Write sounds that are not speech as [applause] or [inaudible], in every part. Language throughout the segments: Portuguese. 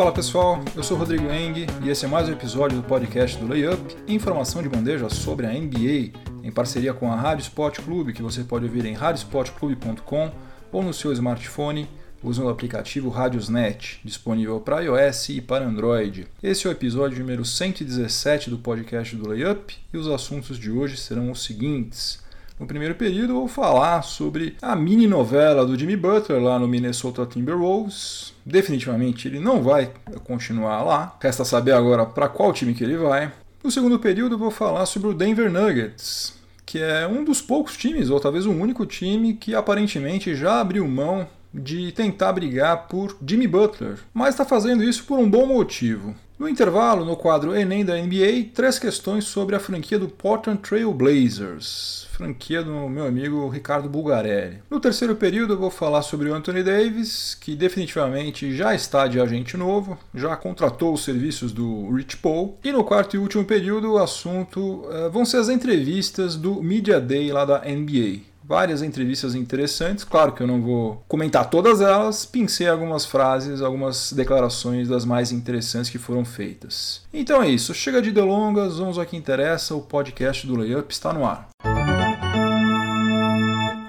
Fala pessoal, eu sou Rodrigo Eng e esse é mais um episódio do podcast do Layup, informação de bandeja sobre a NBA, em parceria com a Rádio Sport Clube, que você pode ouvir em radiosportclube.com ou no seu smartphone usando o aplicativo Radiosnet, disponível para iOS e para Android. Esse é o episódio número 117 do podcast do Layup e os assuntos de hoje serão os seguintes. No primeiro período, vou falar sobre a mini novela do Jimmy Butler lá no Minnesota Timberwolves. Definitivamente ele não vai continuar lá. Resta saber agora para qual time que ele vai. No segundo período, vou falar sobre o Denver Nuggets, que é um dos poucos times, ou talvez o único time, que aparentemente já abriu mão de tentar brigar por Jimmy Butler, mas está fazendo isso por um bom motivo. No intervalo, no quadro Enem da NBA, três questões sobre a franquia do Portland Trail Blazers, franquia do meu amigo Ricardo Bulgarelli. No terceiro período, eu vou falar sobre o Anthony Davis, que definitivamente já está de agente novo, já contratou os serviços do Rich Paul. E no quarto e último período, o assunto uh, vão ser as entrevistas do Media Day lá da NBA várias entrevistas interessantes. Claro que eu não vou comentar todas elas, pincei algumas frases, algumas declarações das mais interessantes que foram feitas. Então é isso, chega de delongas, vamos ao que interessa, o podcast do Layup está no ar.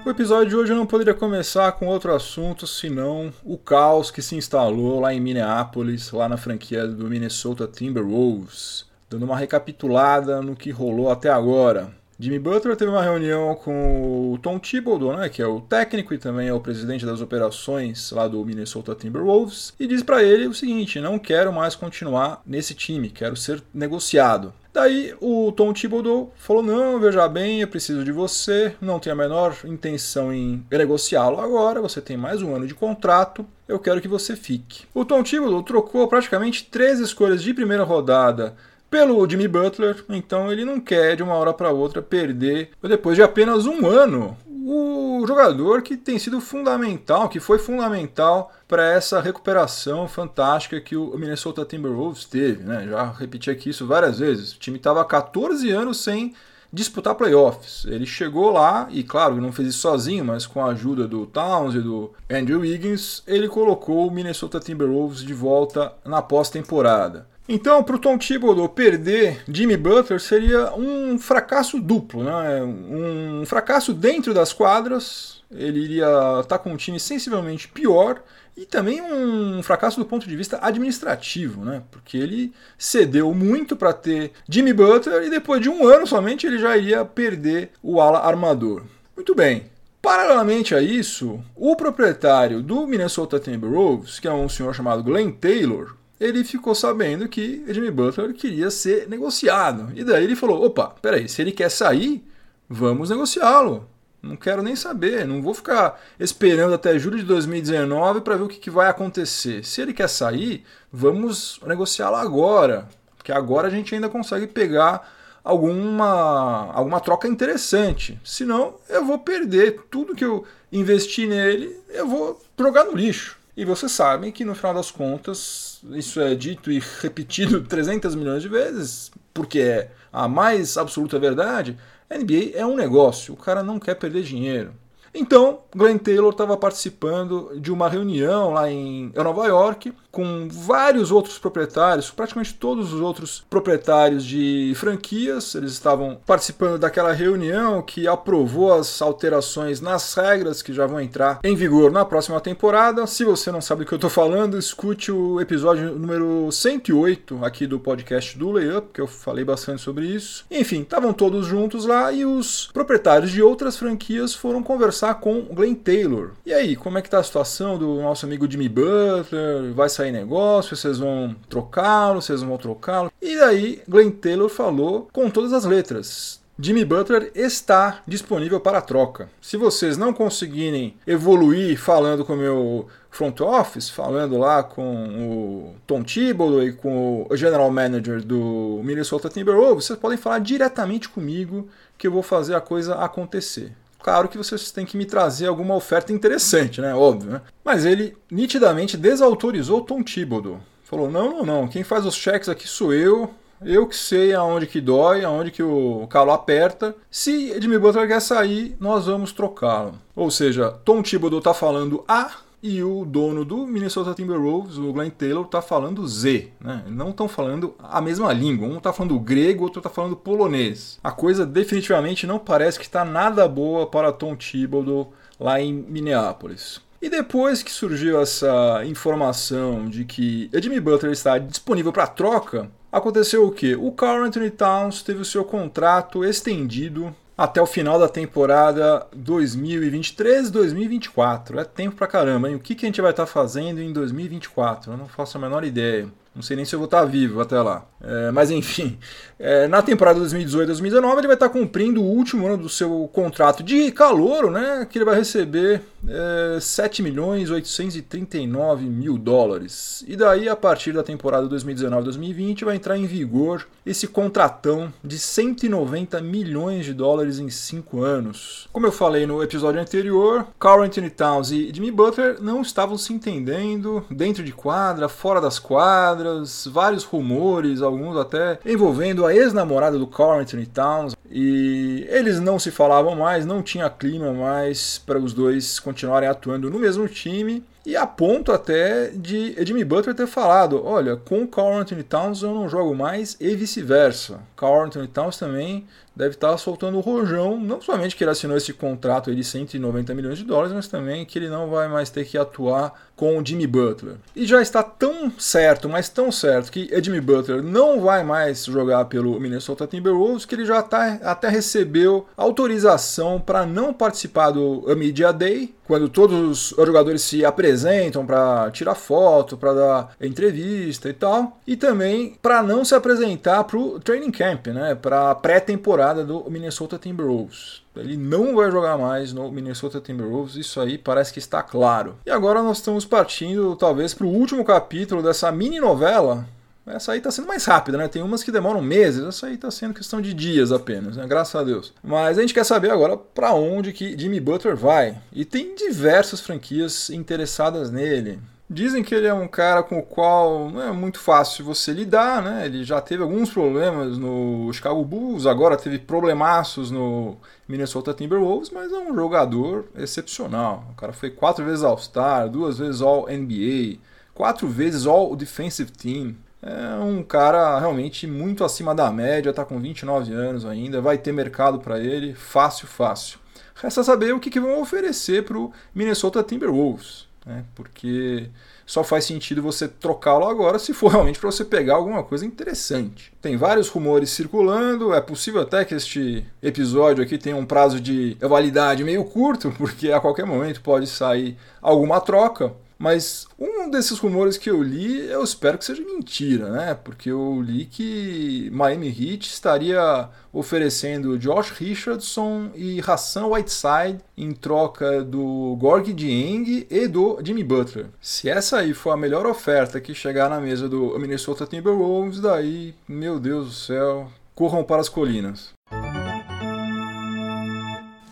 O episódio de hoje não poderia começar com outro assunto senão o caos que se instalou lá em Minneapolis, lá na franquia do Minnesota Timberwolves. Dando uma recapitulada no que rolou até agora. Jimmy Butler teve uma reunião com o Tom Thibodeau, né, que é o técnico e também é o presidente das operações lá do Minnesota Timberwolves, e diz para ele o seguinte: não quero mais continuar nesse time, quero ser negociado. Daí o Tom Thibodeau falou: Não, veja bem, eu preciso de você, não tenho a menor intenção em negociá-lo agora, você tem mais um ano de contrato, eu quero que você fique. O Tom Thibodeau trocou praticamente três escolhas de primeira rodada pelo Jimmy Butler, então ele não quer de uma hora para outra perder, depois de apenas um ano, o jogador que tem sido fundamental, que foi fundamental para essa recuperação fantástica que o Minnesota Timberwolves teve. Né? Já repeti aqui isso várias vezes. O time estava há 14 anos sem disputar playoffs. Ele chegou lá e, claro, não fez isso sozinho, mas com a ajuda do Towns e do Andrew Wiggins, ele colocou o Minnesota Timberwolves de volta na pós-temporada. Então, para o Tom Thibodeau perder Jimmy Butler seria um fracasso duplo, né? um fracasso dentro das quadras, ele iria estar tá com um time sensivelmente pior e também um fracasso do ponto de vista administrativo, né? porque ele cedeu muito para ter Jimmy Butler e depois de um ano somente ele já iria perder o ala armador. Muito bem, Paralelamente a isso, o proprietário do Minnesota Timberwolves, que é um senhor chamado Glenn Taylor, ele ficou sabendo que Jimmy Butler queria ser negociado. E daí ele falou: opa, peraí, se ele quer sair, vamos negociá-lo. Não quero nem saber, não vou ficar esperando até julho de 2019 para ver o que, que vai acontecer. Se ele quer sair, vamos negociá-lo agora, porque agora a gente ainda consegue pegar alguma, alguma troca interessante. Senão, eu vou perder tudo que eu investi nele, eu vou jogar no lixo. E vocês sabem que no final das contas, isso é dito e [laughs] repetido 300 milhões de vezes, porque é a mais absoluta verdade, NBA é um negócio, o cara não quer perder dinheiro. Então, Glenn Taylor estava participando de uma reunião lá em Nova York com vários outros proprietários, praticamente todos os outros proprietários de franquias. Eles estavam participando daquela reunião que aprovou as alterações nas regras que já vão entrar em vigor na próxima temporada. Se você não sabe do que eu estou falando, escute o episódio número 108 aqui do podcast do Layup, que eu falei bastante sobre isso. Enfim, estavam todos juntos lá e os proprietários de outras franquias foram conversar conversar com o Glenn Taylor. E aí, como é que tá a situação do nosso amigo Jimmy Butler? Vai sair negócio? Vocês vão trocá-lo? Vocês vão trocá-lo? E daí, Glenn Taylor falou com todas as letras. Jimmy Butler está disponível para troca. Se vocês não conseguirem evoluir falando com o meu front office, falando lá com o Tom Thibodeau e com o general manager do Minnesota Timberwolves, vocês podem falar diretamente comigo que eu vou fazer a coisa acontecer. Claro que vocês têm que me trazer alguma oferta interessante, né? Óbvio, né? Mas ele nitidamente desautorizou Tom Thibodeau. Falou: não, não, não, quem faz os cheques aqui sou eu. Eu que sei aonde que dói, aonde que o calo aperta. Se Jimmy Butler quer sair, nós vamos trocá-lo. Ou seja, Tom Thibodeau está falando A, e o dono do Minnesota Timberwolves, o Glenn Taylor, está falando Z. Né? Não estão falando a mesma língua. Um está falando grego, outro está falando polonês. A coisa definitivamente não parece que está nada boa para Tom Thibodeau lá em Minneapolis. E depois que surgiu essa informação de que Jimmy Butler está disponível para troca, aconteceu o quê? O Carl Anthony Towns teve o seu contrato estendido até o final da temporada 2023-2024. É tempo pra caramba, hein? O que, que a gente vai estar tá fazendo em 2024? Eu não faço a menor ideia. Não sei nem se eu vou estar vivo até lá. É, mas enfim, [laughs] é, na temporada 2018-2019 ele vai estar cumprindo o último ano do seu contrato de calouro, né? Que ele vai receber é, 7 milhões 839 mil dólares. E daí, a partir da temporada 2019-2020, vai entrar em vigor esse contratão de 190 milhões de dólares em 5 anos. Como eu falei no episódio anterior, Carl Anthony Towns e Jimmy Butler não estavam se entendendo dentro de quadra, fora das quadras, vários rumores, alguns até envolvendo a ex-namorada do Carl Anthony Towns. E eles não se falavam mais, não tinha clima mais para os dois continuarem atuando no mesmo time. E a ponto até de Jimmy Butler ter falado: olha, com o Carl Anthony Towns eu não jogo mais e vice-versa. Carl Anthony Towns também deve estar soltando o rojão, não somente que ele assinou esse contrato de 190 milhões de dólares, mas também que ele não vai mais ter que atuar com o Jimmy Butler. E já está tão certo, mas tão certo, que Jimmy Butler não vai mais jogar pelo Minnesota Timberwolves, que ele já tá, até recebeu autorização para não participar do Media Day, quando todos os jogadores se apresentam para tirar foto, para dar entrevista e tal, e também para não se apresentar para o training camp, né, para pré-temporada do Minnesota Timberwolves. Ele não vai jogar mais no Minnesota Timberwolves, isso aí parece que está claro. E agora nós estamos partindo talvez para o último capítulo dessa mini novela essa aí está sendo mais rápida, né? Tem umas que demoram meses, essa aí está sendo questão de dias apenas, né? Graças a Deus. Mas a gente quer saber agora para onde que Jimmy Butler vai. E tem diversas franquias interessadas nele. Dizem que ele é um cara com o qual não é muito fácil você lidar, né? Ele já teve alguns problemas no Chicago Bulls, agora teve problemaços no Minnesota Timberwolves, mas é um jogador excepcional. O cara foi quatro vezes All-Star, duas vezes All-NBA, quatro vezes All-Defensive Team. É um cara realmente muito acima da média, tá com 29 anos ainda, vai ter mercado para ele, fácil, fácil. Resta saber o que, que vão oferecer para o Minnesota Timberwolves, né? porque só faz sentido você trocá-lo agora se for [laughs] realmente para você pegar alguma coisa interessante. Tem vários rumores circulando, é possível até que este episódio aqui tenha um prazo de validade meio curto, [laughs] porque a qualquer momento pode sair alguma troca. Mas um desses rumores que eu li, eu espero que seja mentira, né? Porque eu li que Miami Heat estaria oferecendo Josh Richardson e Hassan Whiteside em troca do Gorg Dieng e do Jimmy Butler. Se essa aí for a melhor oferta que chegar na mesa do Minnesota Timberwolves, daí, meu Deus do céu, corram para as colinas.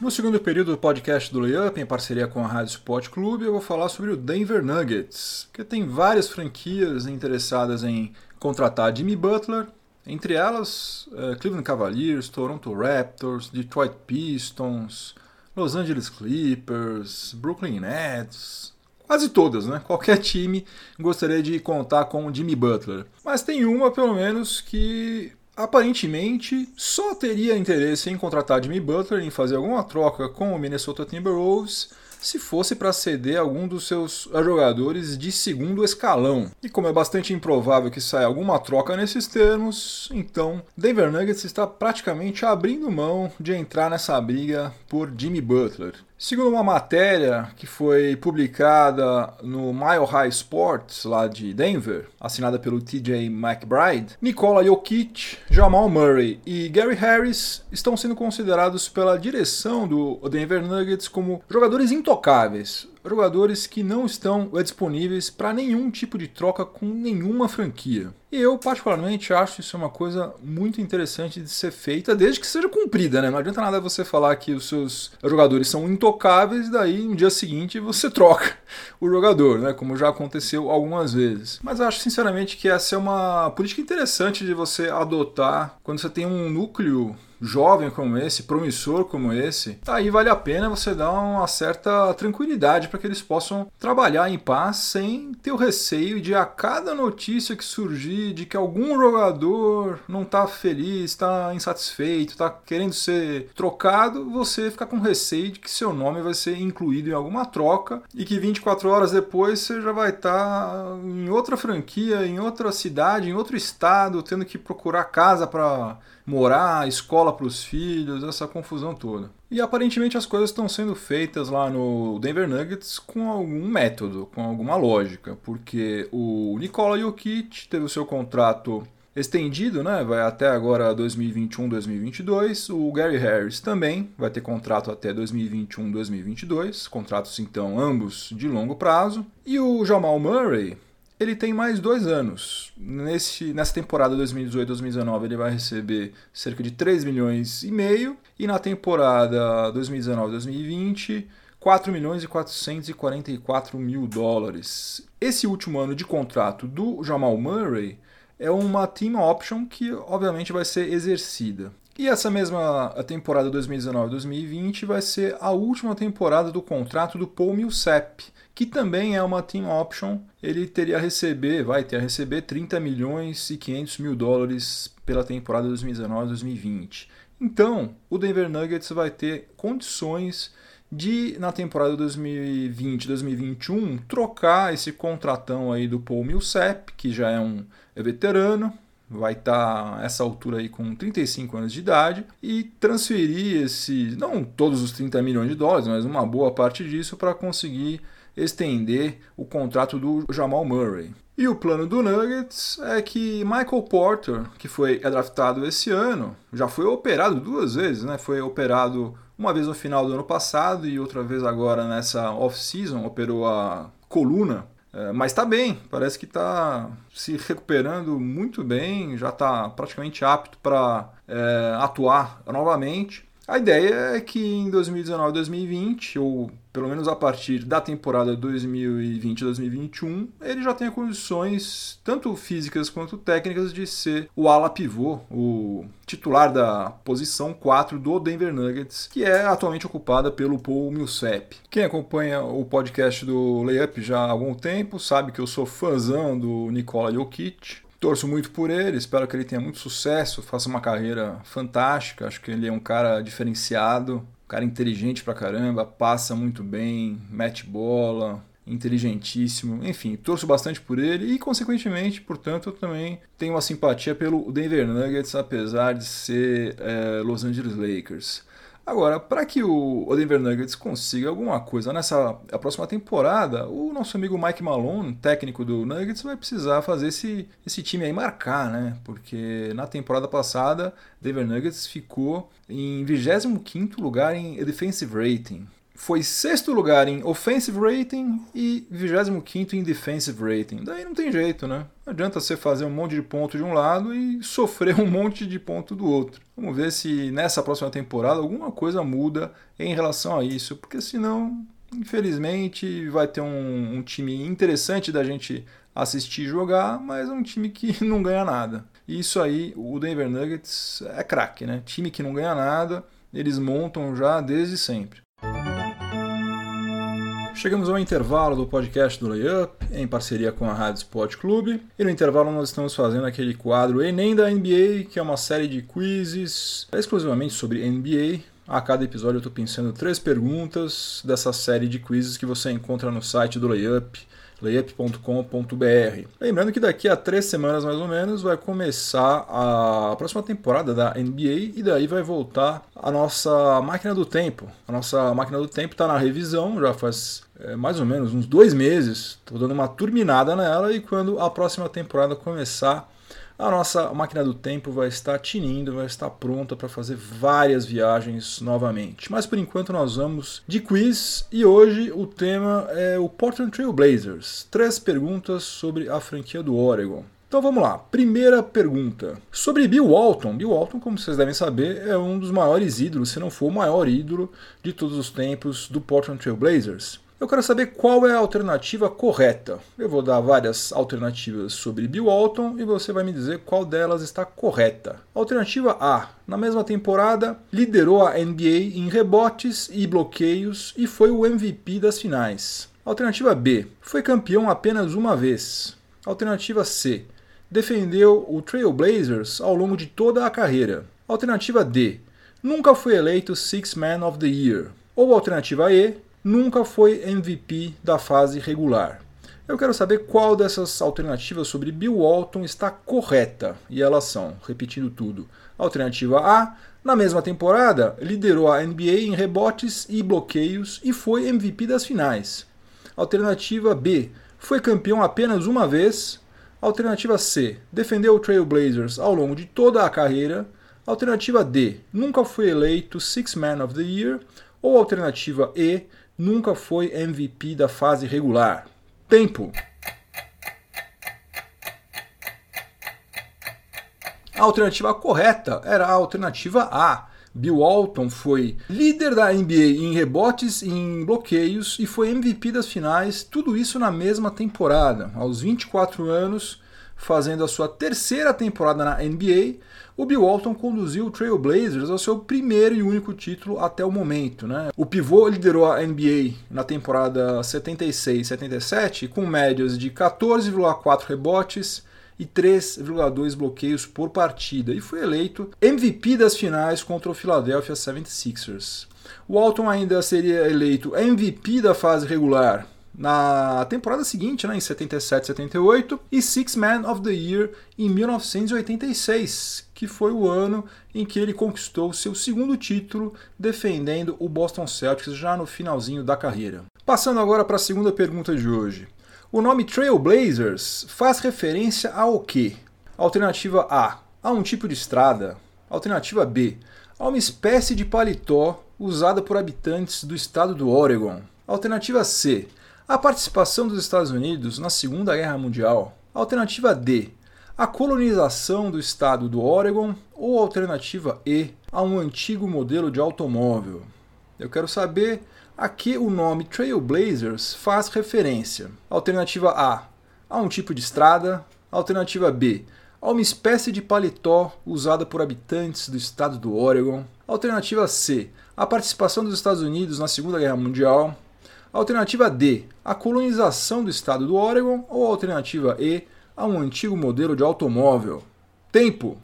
No segundo período do podcast do Layup, em parceria com a Rádio Sport Clube, eu vou falar sobre o Denver Nuggets, que tem várias franquias interessadas em contratar Jimmy Butler, entre elas uh, Cleveland Cavaliers, Toronto Raptors, Detroit Pistons, Los Angeles Clippers, Brooklyn Nets, quase todas, né? Qualquer time gostaria de contar com Jimmy Butler. Mas tem uma, pelo menos, que aparentemente só teria interesse em contratar Jimmy Butler, em fazer alguma troca com o Minnesota Timberwolves, se fosse para ceder algum dos seus jogadores de segundo escalão. E como é bastante improvável que saia alguma troca nesses termos, então Denver Nuggets está praticamente abrindo mão de entrar nessa briga por Jimmy Butler. Segundo uma matéria que foi publicada no Mile High Sports, lá de Denver, assinada pelo TJ McBride, Nikola Jokic, Jamal Murray e Gary Harris estão sendo considerados pela direção do Denver Nuggets como jogadores intocáveis, jogadores que não estão disponíveis para nenhum tipo de troca com nenhuma franquia. E eu, particularmente, acho isso uma coisa muito interessante de ser feita, desde que seja cumprida, né? Não adianta nada você falar que os seus jogadores são intocáveis e daí no dia seguinte você [laughs] troca o jogador, né? Como já aconteceu algumas vezes. Mas acho sinceramente que essa é uma política interessante de você adotar quando você tem um núcleo jovem como esse, promissor como esse, aí vale a pena você dar uma certa tranquilidade para que eles possam trabalhar em paz sem ter o receio de a cada notícia que surgir de que algum jogador não está feliz, está insatisfeito, está querendo ser trocado, você ficar com receio de que seu nome vai ser incluído em alguma troca e que 24 horas depois você já vai estar tá em outra franquia, em outra cidade, em outro estado, tendo que procurar casa para morar, escola para os filhos, essa confusão toda. E aparentemente as coisas estão sendo feitas lá no Denver Nuggets com algum método, com alguma lógica, porque o Nikola Jokic teve o seu contrato estendido, né? Vai até agora 2021-2022. O Gary Harris também vai ter contrato até 2021-2022, contratos então ambos de longo prazo. E o Jamal Murray ele tem mais dois anos. Nesse, nessa temporada 2018-2019 ele vai receber cerca de 3 milhões e meio e na temporada 2019-2020 4 milhões e 444 mil dólares. Esse último ano de contrato do Jamal Murray é uma team option que obviamente vai ser exercida. E essa mesma temporada 2019-2020 vai ser a última temporada do contrato do Paul Millsap, que também é uma team option. Ele teria a receber, vai ter a receber 30 milhões e 500 mil dólares pela temporada 2019-2020. Então, o Denver Nuggets vai ter condições de, na temporada 2020-2021, trocar esse contratão aí do Paul Millsap, que já é um é veterano, vai estar tá essa altura aí com 35 anos de idade e transferir esse, não todos os 30 milhões de dólares, mas uma boa parte disso para conseguir estender o contrato do Jamal Murray. E o plano do Nuggets é que Michael Porter, que foi draftado esse ano, já foi operado duas vezes, né? Foi operado uma vez no final do ano passado e outra vez agora nessa off-season, operou a coluna. É, mas está bem, parece que está se recuperando muito bem, já está praticamente apto para é, atuar novamente. A ideia é que em 2019 2020, ou pelo menos a partir da temporada 2020-2021, ele já tenha condições, tanto físicas quanto técnicas, de ser o ala pivô, o titular da posição 4 do Denver Nuggets, que é atualmente ocupada pelo Paul Millsap. Quem acompanha o podcast do Layup já há algum tempo sabe que eu sou fãzão do Nikola Jokic. Torço muito por ele, espero que ele tenha muito sucesso, faça uma carreira fantástica. Acho que ele é um cara diferenciado, um cara inteligente pra caramba, passa muito bem, mete bola, inteligentíssimo. Enfim, torço bastante por ele e, consequentemente, portanto, eu também tenho uma simpatia pelo Denver Nuggets, apesar de ser é, Los Angeles Lakers. Agora, para que o Denver Nuggets consiga alguma coisa nessa a próxima temporada, o nosso amigo Mike Malone, técnico do Nuggets, vai precisar fazer esse, esse time aí marcar, né? Porque na temporada passada, Denver Nuggets ficou em 25º lugar em defensive rating foi sexto lugar em offensive rating e 25 em defensive rating. Daí não tem jeito, né? Não adianta você fazer um monte de ponto de um lado e [laughs] sofrer um monte de ponto do outro. Vamos ver se nessa próxima temporada alguma coisa muda em relação a isso, porque senão, infelizmente, vai ter um, um time interessante da gente assistir jogar, mas um time que [laughs] não ganha nada. E isso aí, o Denver Nuggets é craque, né? Time que não ganha nada, eles montam já desde sempre. Chegamos ao intervalo do podcast do Layup, em parceria com a Rádio Sport Clube. E no intervalo nós estamos fazendo aquele quadro Enem da NBA, que é uma série de quizzes exclusivamente sobre NBA. A cada episódio eu estou pensando três perguntas dessa série de quizzes que você encontra no site do Layup layup.com.br. Lembrando que daqui a três semanas mais ou menos vai começar a próxima temporada da NBA e daí vai voltar a nossa máquina do tempo. A nossa máquina do tempo está na revisão, já faz é, mais ou menos uns dois meses. Estou dando uma turminada nela e quando a próxima temporada começar a nossa máquina do tempo vai estar tinindo, vai estar pronta para fazer várias viagens novamente. Mas por enquanto nós vamos de quiz e hoje o tema é o Portland Trail Blazers. Três perguntas sobre a franquia do Oregon. Então vamos lá. Primeira pergunta. Sobre Bill Walton. Bill Walton, como vocês devem saber, é um dos maiores ídolos, se não for o maior ídolo de todos os tempos do Portland Trail Blazers. Eu quero saber qual é a alternativa correta. Eu vou dar várias alternativas sobre Bill Walton e você vai me dizer qual delas está correta. Alternativa A: na mesma temporada, liderou a NBA em rebotes e bloqueios e foi o MVP das finais. Alternativa B: foi campeão apenas uma vez. Alternativa C: defendeu o Trail Blazers ao longo de toda a carreira. Alternativa D: nunca foi eleito Six Man of the Year. Ou alternativa E: nunca foi MVP da fase regular. Eu quero saber qual dessas alternativas sobre Bill Walton está correta. E elas são, repetindo tudo. Alternativa A: na mesma temporada, liderou a NBA em rebotes e bloqueios e foi MVP das finais. Alternativa B: foi campeão apenas uma vez. Alternativa C: defendeu o Trail Blazers ao longo de toda a carreira. Alternativa D: nunca foi eleito Six Man of the Year. Ou alternativa E: nunca foi MVP da fase regular. Tempo. A alternativa correta era a alternativa A. Bill Walton foi líder da NBA em rebotes e em bloqueios e foi MVP das finais, tudo isso na mesma temporada. Aos 24 anos, fazendo a sua terceira temporada na NBA, o Bill Walton conduziu o Trail Blazers ao seu primeiro e único título até o momento. Né? O pivô liderou a NBA na temporada 76-77 com médias de 14,4 rebotes e 3,2 bloqueios por partida e foi eleito MVP das finais contra o Philadelphia 76ers. O Walton ainda seria eleito MVP da fase regular na temporada seguinte, né, em 77, 78, e Six Man of the Year em 1986, que foi o ano em que ele conquistou seu segundo título defendendo o Boston Celtics já no finalzinho da carreira. Passando agora para a segunda pergunta de hoje. O nome Trailblazers faz referência ao quê? Alternativa A, a um tipo de estrada. Alternativa B, a uma espécie de paletó usada por habitantes do estado do Oregon. Alternativa C, a participação dos Estados Unidos na Segunda Guerra Mundial. Alternativa D, a colonização do estado do Oregon. Ou alternativa E, a um antigo modelo de automóvel. Eu quero saber a que o nome Trailblazers faz referência. Alternativa A, a um tipo de estrada. Alternativa B, a uma espécie de paletó usada por habitantes do estado do Oregon. Alternativa C, a participação dos Estados Unidos na Segunda Guerra Mundial. Alternativa D, a colonização do estado do Oregon. Ou alternativa E, a um antigo modelo de automóvel. Tempo!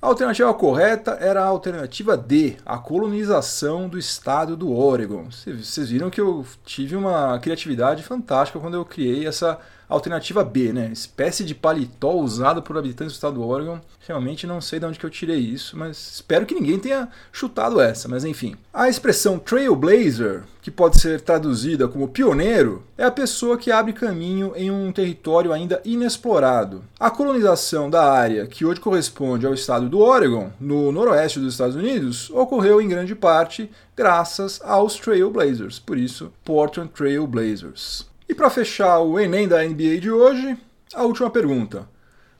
A alternativa correta era a alternativa D, a colonização do estado do Oregon. Vocês viram que eu tive uma criatividade fantástica quando eu criei essa Alternativa B, né? Espécie de paletó usado por habitantes do estado do Oregon. Realmente não sei de onde que eu tirei isso, mas espero que ninguém tenha chutado essa, mas enfim. A expressão trailblazer, que pode ser traduzida como pioneiro, é a pessoa que abre caminho em um território ainda inexplorado. A colonização da área que hoje corresponde ao estado do Oregon, no noroeste dos Estados Unidos, ocorreu em grande parte graças aos Trailblazers, por isso Portland Trailblazers. E para fechar o Enem da NBA de hoje, a última pergunta.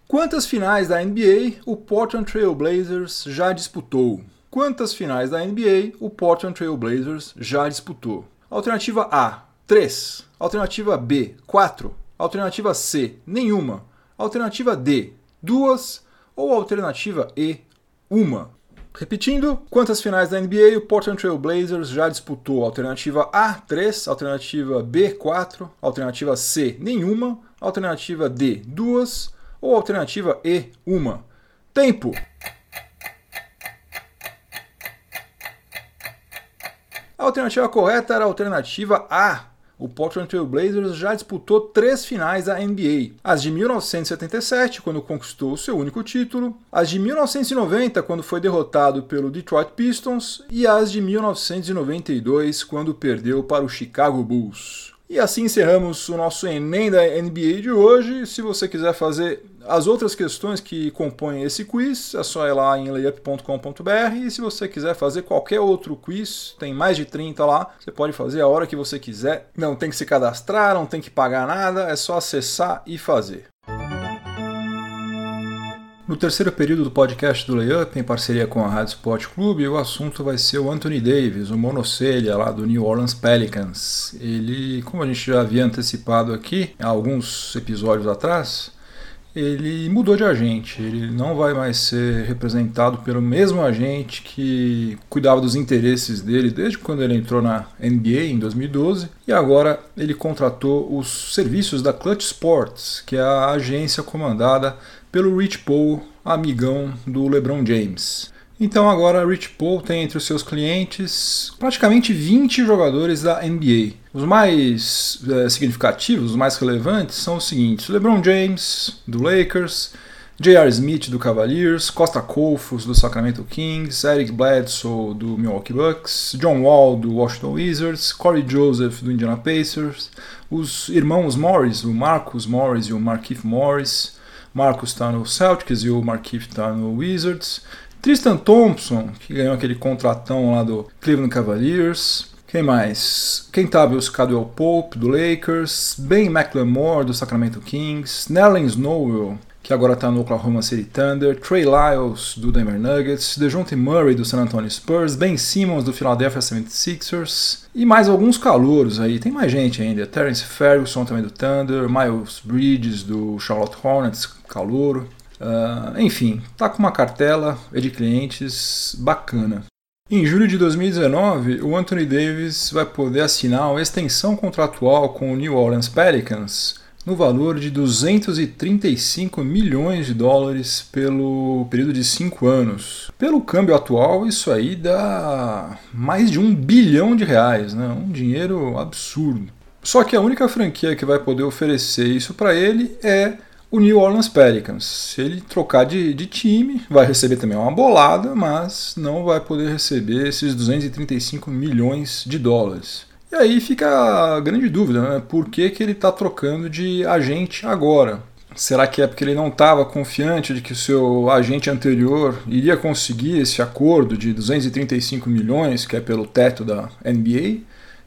Quantas finais da NBA o Portland Trail Blazers já disputou? Quantas finais da NBA o Portland Trail Blazers já disputou? Alternativa A, 3. Alternativa B, 4. Alternativa C, nenhuma. Alternativa D, 2. Ou alternativa E, 1. Repetindo, quantas finais da NBA o Portland Trail Blazers já disputou? Alternativa A, 3. Alternativa B, 4. Alternativa C, nenhuma. Alternativa D, 2. Ou alternativa E, 1. Tempo! A alternativa correta era a alternativa A, o Portland Trail Blazers já disputou três finais da NBA: as de 1977, quando conquistou seu único título, as de 1990, quando foi derrotado pelo Detroit Pistons, e as de 1992, quando perdeu para o Chicago Bulls. E assim encerramos o nosso Enem da NBA de hoje. Se você quiser fazer as outras questões que compõem esse quiz, é só ir lá em layup.com.br. E se você quiser fazer qualquer outro quiz, tem mais de 30 lá, você pode fazer a hora que você quiser. Não tem que se cadastrar, não tem que pagar nada, é só acessar e fazer. No terceiro período do podcast do Layup, em parceria com a Rádio Sport Clube, o assunto vai ser o Anthony Davis, o monocelha lá do New Orleans Pelicans. Ele, como a gente já havia antecipado aqui, há alguns episódios atrás, ele mudou de agente. Ele não vai mais ser representado pelo mesmo agente que cuidava dos interesses dele desde quando ele entrou na NBA em 2012. E agora ele contratou os serviços da Clutch Sports, que é a agência comandada pelo Rich Paul, amigão do LeBron James. Então agora Rich Paul tem entre os seus clientes praticamente 20 jogadores da NBA. Os mais é, significativos, os mais relevantes são os seguintes: LeBron James do Lakers, J.R. Smith do Cavaliers, Costa Colfos do Sacramento Kings, Eric Bledsoe do Milwaukee Bucks, John Wall do Washington Wizards, Corey Joseph do Indiana Pacers, os irmãos Morris, o Marcus Morris e o Markif Morris. Marcus está no Celtics e o Markif está no Wizards. Tristan Thompson, que ganhou aquele contratão lá do Cleveland Cavaliers. Quem mais? Kentavious Caldwell Pope, do Lakers. Ben McLemore, do Sacramento Kings. Nerlens Snowell, que agora está no Oklahoma City Thunder. Trey Lyles, do Denver Nuggets. DeJounte Murray, do San Antonio Spurs. Ben Simmons, do Philadelphia 76ers. E mais alguns calouros aí. Tem mais gente ainda. Terence Ferguson, também do Thunder. Miles Bridges, do Charlotte Hornets, calouro. Uh, enfim, tá com uma cartela de clientes bacana. Em julho de 2019, o Anthony Davis vai poder assinar uma extensão contratual com o New Orleans Pelicans no valor de 235 milhões de dólares pelo período de 5 anos. Pelo câmbio atual, isso aí dá mais de um bilhão de reais, né? um dinheiro absurdo. Só que a única franquia que vai poder oferecer isso para ele é o New Orleans Pelicans. Se ele trocar de, de, time, vai receber também uma bolada, mas não vai poder receber esses 235 milhões de dólares. E aí fica a grande dúvida, né? Por que, que ele está trocando de agente agora? Será que é porque ele não estava confiante de que o seu agente anterior iria conseguir esse acordo de 235 milhões, que é pelo teto da NBA?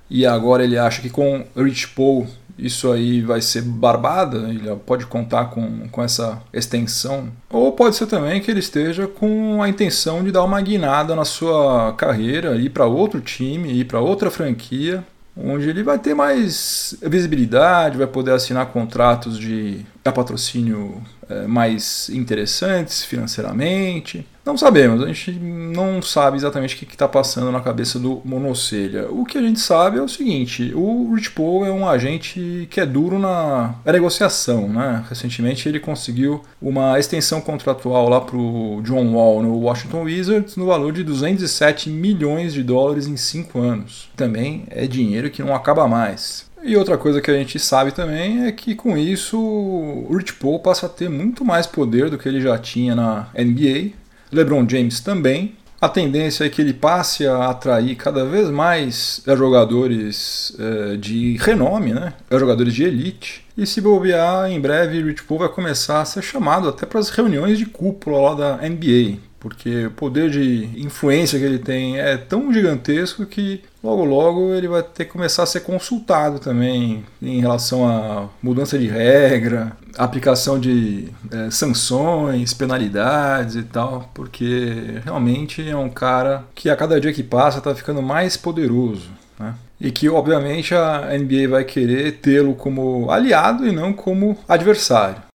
E agora ele acha que com Rich Paul isso aí vai ser barbada, ele pode contar com, com essa extensão. Ou pode ser também que ele esteja com a intenção de dar uma guinada na sua carreira, ir para outro time, ir para outra franquia, onde ele vai ter mais visibilidade, vai poder assinar contratos de patrocínio é, mais interessantes financeiramente. Não sabemos, a gente não sabe exatamente o que está passando na cabeça do Monocelha. O que a gente sabe é o seguinte: o Rich Paul é um agente que é duro na negociação. Né? Recentemente ele conseguiu uma extensão contratual lá para o John Wall no Washington Wizards no valor de 207 milhões de dólares em 5 anos. Também é dinheiro que não acaba mais. E outra coisa que a gente sabe também é que com isso o Rich Paul passa a ter muito mais poder do que ele já tinha na NBA. LeBron James também. A tendência é que ele passe a atrair cada vez mais jogadores é, de renome, né? jogadores de elite. E se bobear, em breve, Rich Paul vai começar a ser chamado até para as reuniões de cúpula lá da NBA porque o poder de influência que ele tem é tão gigantesco que logo logo ele vai ter que começar a ser consultado também em relação à mudança de regra, aplicação de é, sanções, penalidades e tal, porque realmente é um cara que a cada dia que passa está ficando mais poderoso. Né? E que, obviamente, a NBA vai querer tê-lo como aliado e não como adversário.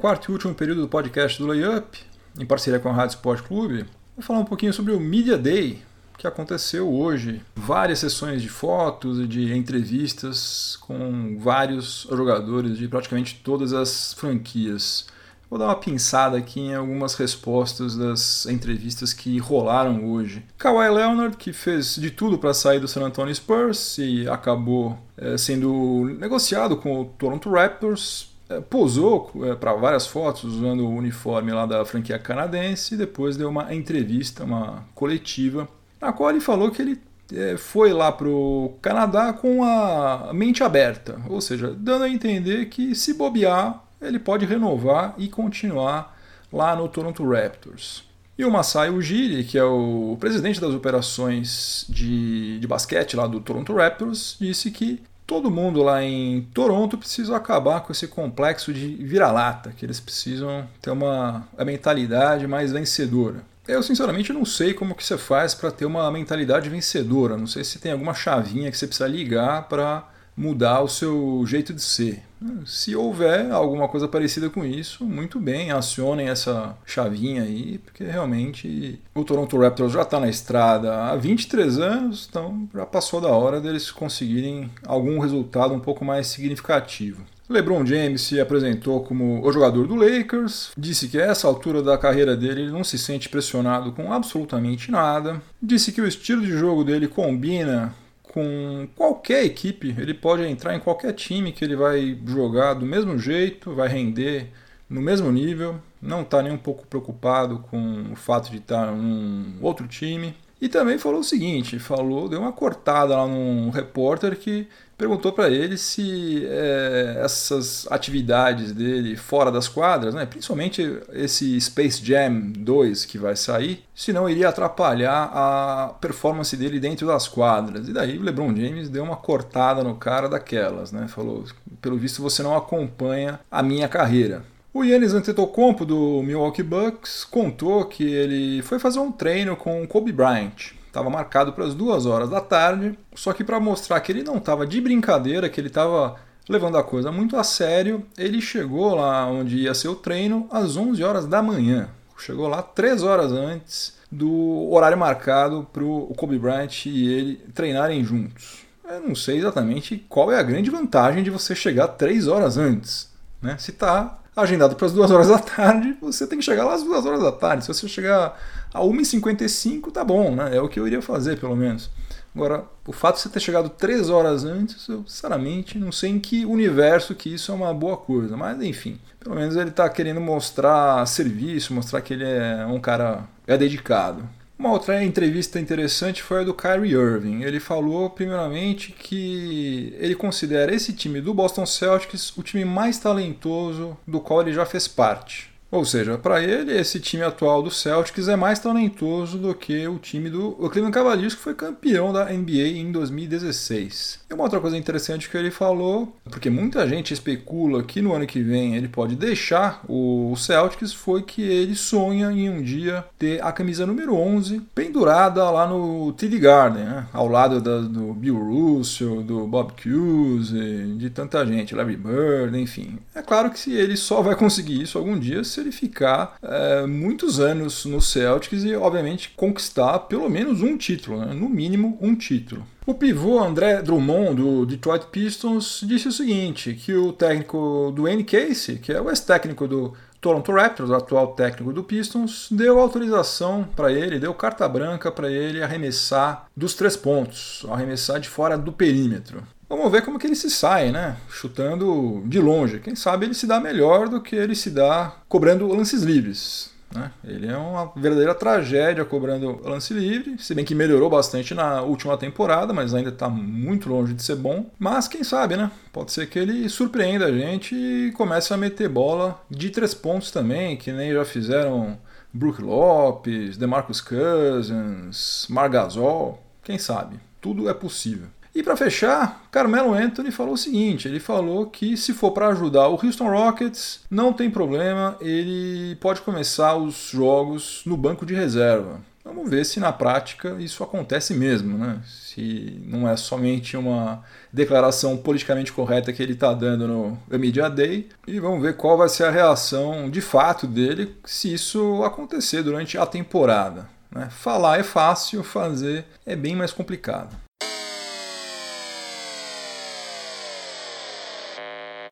Quarto e último período do podcast do Layup, em parceria com a Rádio Sport Clube, vou falar um pouquinho sobre o Media Day, que aconteceu hoje. Várias sessões de fotos e de entrevistas com vários jogadores de praticamente todas as franquias. Vou dar uma pinçada aqui em algumas respostas das entrevistas que rolaram hoje. Kawhi Leonard, que fez de tudo para sair do San Antonio Spurs e acabou é, sendo negociado com o Toronto Raptors posou é, para várias fotos usando o uniforme lá da franquia canadense e depois deu uma entrevista, uma coletiva, na qual ele falou que ele é, foi lá para o Canadá com a mente aberta, ou seja, dando a entender que se bobear, ele pode renovar e continuar lá no Toronto Raptors. E o Masai Ujiri, que é o presidente das operações de, de basquete lá do Toronto Raptors, disse que todo mundo lá em Toronto precisa acabar com esse complexo de vira-lata, que eles precisam ter uma, uma mentalidade mais vencedora. Eu sinceramente não sei como que você faz para ter uma mentalidade vencedora. Não sei se tem alguma chavinha que você precisa ligar para mudar o seu jeito de ser. Se houver alguma coisa parecida com isso, muito bem, acionem essa chavinha aí, porque realmente o Toronto Raptors já está na estrada há 23 anos, então já passou da hora deles conseguirem algum resultado um pouco mais significativo. LeBron James se apresentou como o jogador do Lakers, disse que a essa altura da carreira dele ele não se sente pressionado com absolutamente nada, disse que o estilo de jogo dele combina com qualquer equipe, ele pode entrar em qualquer time que ele vai jogar do mesmo jeito, vai render no mesmo nível, não está nem um pouco preocupado com o fato de estar em outro time. E também falou o seguinte, falou, deu uma cortada lá num repórter que perguntou para ele se é, essas atividades dele fora das quadras, né, principalmente esse Space Jam 2 que vai sair, se não iria atrapalhar a performance dele dentro das quadras. E daí o LeBron James deu uma cortada no cara daquelas, né? Falou, pelo visto você não acompanha a minha carreira. O Yannis Antetokounmpo do Milwaukee Bucks contou que ele foi fazer um treino com Kobe Bryant. Estava marcado para as duas horas da tarde, só que para mostrar que ele não estava de brincadeira, que ele estava levando a coisa muito a sério, ele chegou lá onde ia ser o treino às 11 horas da manhã. Chegou lá três horas antes do horário marcado para o Kobe Bryant e ele treinarem juntos. Eu não sei exatamente qual é a grande vantagem de você chegar três horas antes. Né? Se está agendado para as duas horas da tarde, você tem que chegar lá às duas horas da tarde. Se você chegar a 1h55, tá bom, né? É o que eu iria fazer, pelo menos. Agora, o fato de você ter chegado três horas antes, eu sinceramente não sei em que universo que isso é uma boa coisa. Mas enfim, pelo menos ele está querendo mostrar serviço, mostrar que ele é um cara é dedicado. Uma outra entrevista interessante foi a do Kyrie Irving. Ele falou, primeiramente, que ele considera esse time do Boston Celtics o time mais talentoso do qual ele já fez parte. Ou seja, para ele, esse time atual do Celtics é mais talentoso do que o time do Cleveland Cavaliers, que foi campeão da NBA em 2016. E uma outra coisa interessante que ele falou, porque muita gente especula que no ano que vem ele pode deixar o Celtics, foi que ele sonha em um dia ter a camisa número 11 pendurada lá no TD Garden, né? ao lado da, do Bill Russell, do Bob Cousy, de tanta gente, Larry Bird, enfim. É claro que se ele só vai conseguir isso algum dia se ele ficar é, muitos anos no Celtics e, obviamente, conquistar pelo menos um título, né? no mínimo um título. O pivô André Drummond, do Detroit Pistons, disse o seguinte, que o técnico do Wayne Casey, que é o ex-técnico do Toronto Raptors, atual técnico do Pistons, deu autorização para ele, deu carta branca para ele arremessar dos três pontos, arremessar de fora do perímetro. Vamos ver como que ele se sai, né? Chutando de longe. Quem sabe ele se dá melhor do que ele se dá cobrando lances livres. Né? Ele é uma verdadeira tragédia cobrando lance livre, se bem que melhorou bastante na última temporada, mas ainda está muito longe de ser bom. Mas quem sabe, né? Pode ser que ele surpreenda a gente e comece a meter bola de três pontos também, que nem já fizeram Brook Lopes, DeMarcus Cousins, Margasol. Quem sabe? Tudo é possível. E para fechar, Carmelo Anthony falou o seguinte: ele falou que se for para ajudar o Houston Rockets, não tem problema, ele pode começar os jogos no banco de reserva. Vamos ver se na prática isso acontece mesmo, né? Se não é somente uma declaração politicamente correta que ele está dando no Media Day. E vamos ver qual vai ser a reação de fato dele se isso acontecer durante a temporada. Né? Falar é fácil, fazer é bem mais complicado.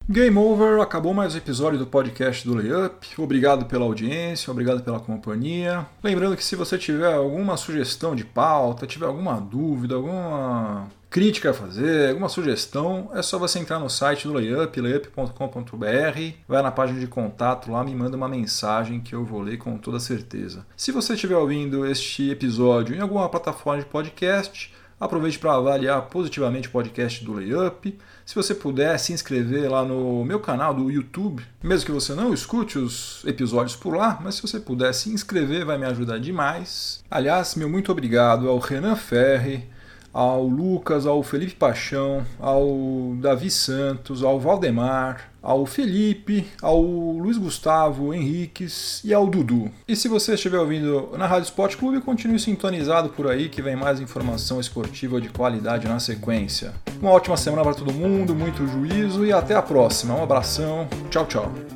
Game over, acabou mais um episódio do podcast do Layup. Obrigado pela audiência, obrigado pela companhia. Lembrando que se você tiver alguma sugestão de pauta, tiver alguma dúvida, alguma crítica a fazer, alguma sugestão, é só você entrar no site do Layup, layup.com.br, vai na página de contato lá, me manda uma mensagem que eu vou ler com toda certeza. Se você estiver ouvindo este episódio em alguma plataforma de podcast, aproveite para avaliar positivamente o podcast do Layup. Se você puder se inscrever lá no meu canal do YouTube, mesmo que você não escute os episódios por lá, mas se você puder se inscrever vai me ajudar demais. Aliás, meu muito obrigado ao Renan Ferri, ao Lucas, ao Felipe Paixão, ao Davi Santos, ao Valdemar, ao Felipe, ao Luiz Gustavo Henriques e ao Dudu. E se você estiver ouvindo na Rádio Sport Clube, continue sintonizado por aí que vem mais informação esportiva de qualidade na sequência. Uma ótima semana para todo mundo, muito juízo e até a próxima. Um abração, tchau, tchau.